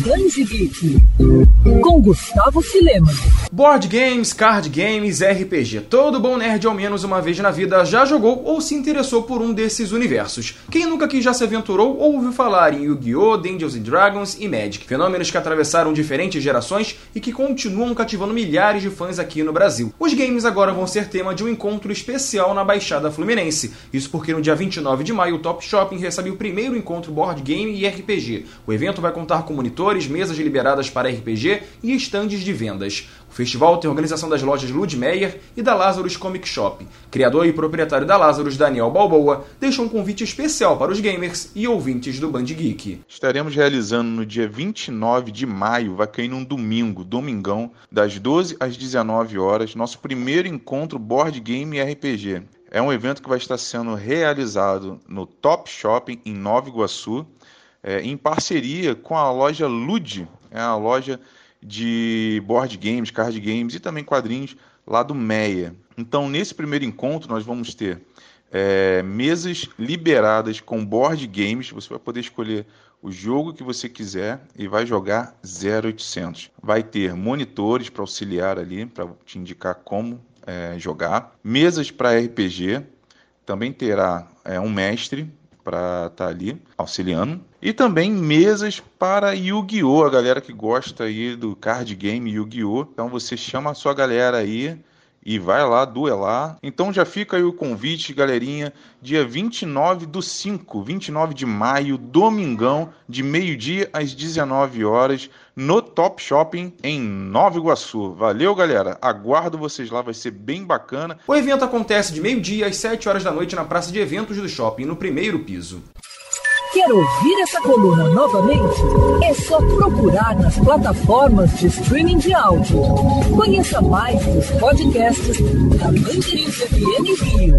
Danji Geek, com Gustavo Filema. Board games, card games, RPG. Todo bom nerd, ao menos uma vez na vida, já jogou ou se interessou por um desses universos. Quem nunca aqui já se aventurou ou ouviu falar em Yu-Gi-Oh!, Dungeons Dragons e Magic? Fenômenos que atravessaram diferentes gerações e que continuam cativando milhares de fãs aqui no Brasil. Os games agora vão ser tema de um encontro especial na Baixada Fluminense. Isso porque no dia 29 de maio o Top Shopping recebe o primeiro encontro board game e RPG. O evento vai contar com monitores, mesas liberadas para RPG e estandes de vendas. O festival tem organização das lojas Ludmeyer e da Lazarus Comic Shop. Criador e proprietário da Lazarus, Daniel Balboa, deixou um convite especial para os gamers e ouvintes do Band Geek. Estaremos realizando no dia 29 de maio, vai cair num domingo, domingão, das 12 às 19 horas, nosso primeiro encontro board game e RPG. É um evento que vai estar sendo realizado no Top Shopping em Nova Iguaçu, é, em parceria com a loja Lud, é a loja de board games, card games e também quadrinhos lá do Meia. Então, nesse primeiro encontro, nós vamos ter é, mesas liberadas com board games. Você vai poder escolher o jogo que você quiser e vai jogar 0800. Vai ter monitores para auxiliar ali, para te indicar como é, jogar. Mesas para RPG. Também terá é, um mestre para estar tá ali auxiliando. E também mesas para Yu-Gi-Oh! A galera que gosta aí do card game Yu-Gi-Oh! Então você chama a sua galera aí e vai lá duelar. Então já fica aí o convite, galerinha, dia 29 do 5, 29 de maio, domingão, de meio-dia às 19 horas, no Top Shopping em Nova Iguaçu. Valeu, galera. Aguardo vocês lá, vai ser bem bacana. O evento acontece de meio-dia às 7 horas da noite na praça de eventos do shopping, no primeiro piso. Quer ouvir essa coluna novamente? É só procurar nas plataformas de streaming de áudio. Conheça mais dos podcasts da Mandirinhos FM Rio.